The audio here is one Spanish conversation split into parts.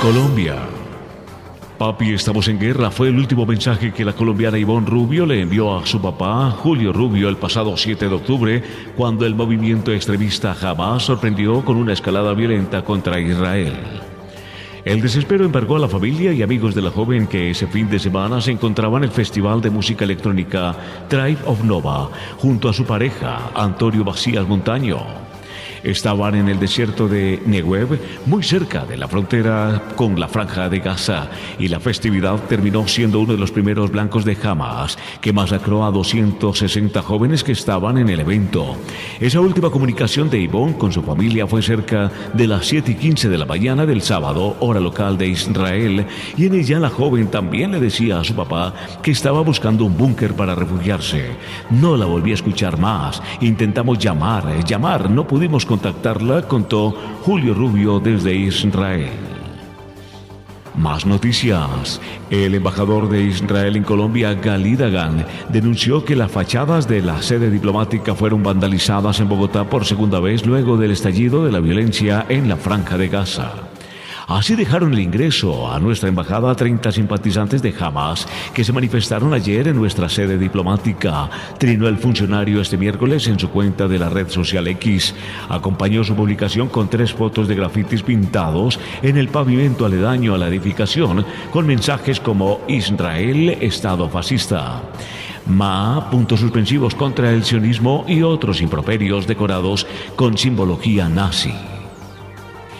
Colombia. Papi, estamos en guerra fue el último mensaje que la colombiana Ivonne Rubio le envió a su papá, Julio Rubio, el pasado 7 de octubre, cuando el movimiento extremista Hamas sorprendió con una escalada violenta contra Israel. El desespero embargó a la familia y amigos de la joven que ese fin de semana se encontraba en el festival de música electrónica Tribe of Nova junto a su pareja, Antonio Macías Montaño. Estaban en el desierto de Negev, muy cerca de la frontera con la franja de Gaza, y la festividad terminó siendo uno de los primeros blancos de Hamas, que masacró a 260 jóvenes que estaban en el evento. Esa última comunicación de Ivonne con su familia fue cerca de las 7 y 15 de la mañana del sábado, hora local de Israel, y en ella la joven también le decía a su papá que estaba buscando un búnker para refugiarse. No la volví a escuchar más. Intentamos llamar, llamar, no pudimos contactarla, contó Julio Rubio desde Israel. Más noticias. El embajador de Israel en Colombia, Gali Dagan, denunció que las fachadas de la sede diplomática fueron vandalizadas en Bogotá por segunda vez luego del estallido de la violencia en la franja de Gaza. Así dejaron el ingreso a nuestra embajada a 30 simpatizantes de Hamas que se manifestaron ayer en nuestra sede diplomática. Trinó el funcionario este miércoles en su cuenta de la red social X. Acompañó su publicación con tres fotos de grafitis pintados en el pavimento aledaño a la edificación con mensajes como Israel, Estado fascista. Ma, puntos suspensivos contra el sionismo y otros improperios decorados con simbología nazi.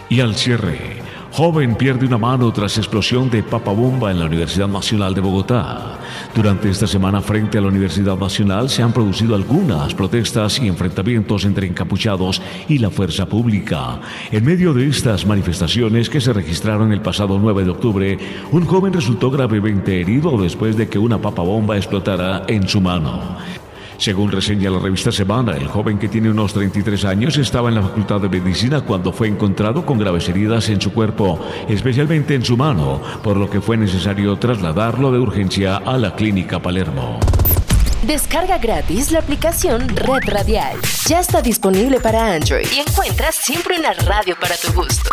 Y al cierre, Joven pierde una mano tras explosión de papabomba en la Universidad Nacional de Bogotá. Durante esta semana frente a la Universidad Nacional se han producido algunas protestas y enfrentamientos entre encapuchados y la fuerza pública. En medio de estas manifestaciones que se registraron el pasado 9 de octubre, un joven resultó gravemente herido después de que una papabomba explotara en su mano. Según reseña la revista Semana, el joven que tiene unos 33 años estaba en la Facultad de Medicina cuando fue encontrado con graves heridas en su cuerpo, especialmente en su mano, por lo que fue necesario trasladarlo de urgencia a la clínica Palermo. Descarga gratis la aplicación Red Radial. Ya está disponible para Android y encuentras siempre una radio para tu gusto.